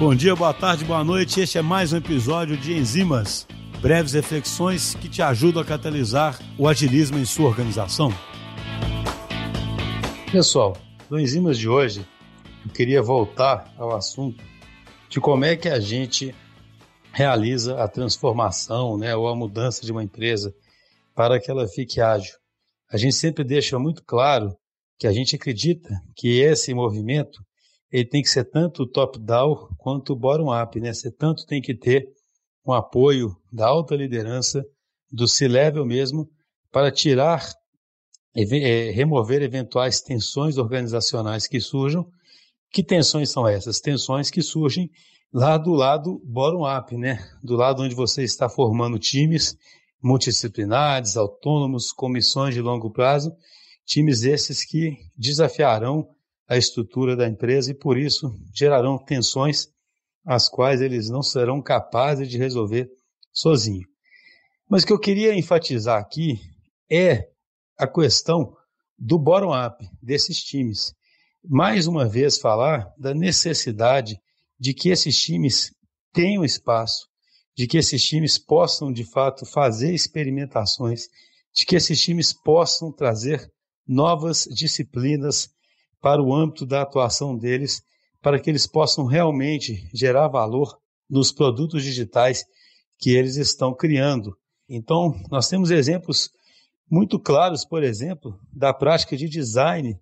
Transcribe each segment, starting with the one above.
Bom dia, boa tarde, boa noite. Este é mais um episódio de Enzimas, breves reflexões que te ajudam a catalisar o agilismo em sua organização. Pessoal, no Enzimas de hoje, eu queria voltar ao assunto de como é que a gente realiza a transformação, né, ou a mudança de uma empresa para que ela fique ágil. A gente sempre deixa muito claro que a gente acredita que esse movimento ele tem que ser tanto top-down quanto bottom-up, né? Você tanto tem que ter um apoio da alta liderança, do C-level mesmo, para tirar, é, remover eventuais tensões organizacionais que surjam. Que tensões são essas? Tensões que surgem lá do lado bottom-up, né? Do lado onde você está formando times multidisciplinares, autônomos, comissões de longo prazo, times esses que desafiarão a estrutura da empresa e, por isso, gerarão tensões as quais eles não serão capazes de resolver sozinhos. Mas o que eu queria enfatizar aqui é a questão do bottom-up desses times. Mais uma vez, falar da necessidade de que esses times tenham espaço, de que esses times possam, de fato, fazer experimentações, de que esses times possam trazer novas disciplinas para o âmbito da atuação deles, para que eles possam realmente gerar valor nos produtos digitais que eles estão criando. Então, nós temos exemplos muito claros, por exemplo, da prática de design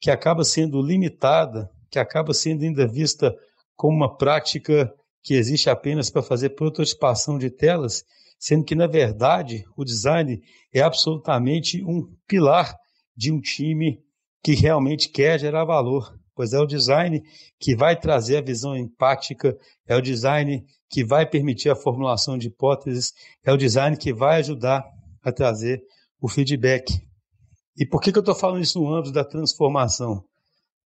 que acaba sendo limitada, que acaba sendo ainda vista como uma prática que existe apenas para fazer prototipação de telas, sendo que, na verdade, o design é absolutamente um pilar de um time que realmente quer gerar valor, pois é o design que vai trazer a visão empática, é o design que vai permitir a formulação de hipóteses, é o design que vai ajudar a trazer o feedback. E por que, que eu estou falando isso no âmbito da transformação?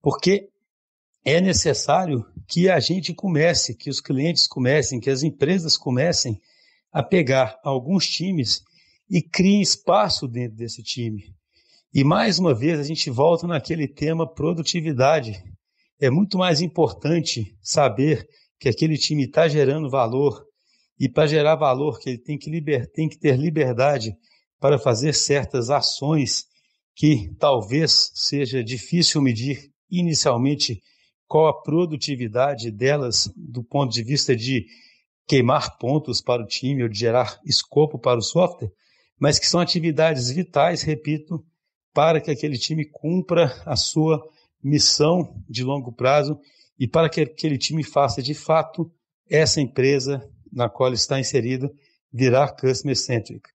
Porque é necessário que a gente comece, que os clientes comecem, que as empresas comecem a pegar alguns times e criem espaço dentro desse time. E mais uma vez a gente volta naquele tema produtividade. É muito mais importante saber que aquele time está gerando valor e para gerar valor que ele tem que, liber, tem que ter liberdade para fazer certas ações que talvez seja difícil medir inicialmente qual a produtividade delas do ponto de vista de queimar pontos para o time ou de gerar escopo para o software, mas que são atividades vitais, repito, para que aquele time cumpra a sua missão de longo prazo e para que aquele time faça de fato essa empresa na qual está inserida virar customer centric.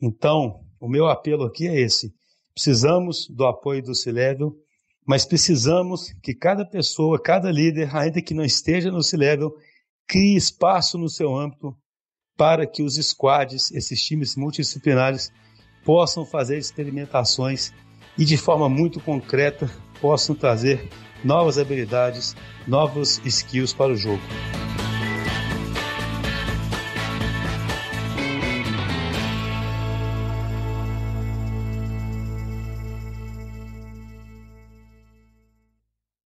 Então, o meu apelo aqui é esse: precisamos do apoio do C-Level, mas precisamos que cada pessoa, cada líder, ainda que não esteja no C-Level, crie espaço no seu âmbito para que os squads, esses times multidisciplinares, possam fazer experimentações e de forma muito concreta possam trazer novas habilidades, novos skills para o jogo.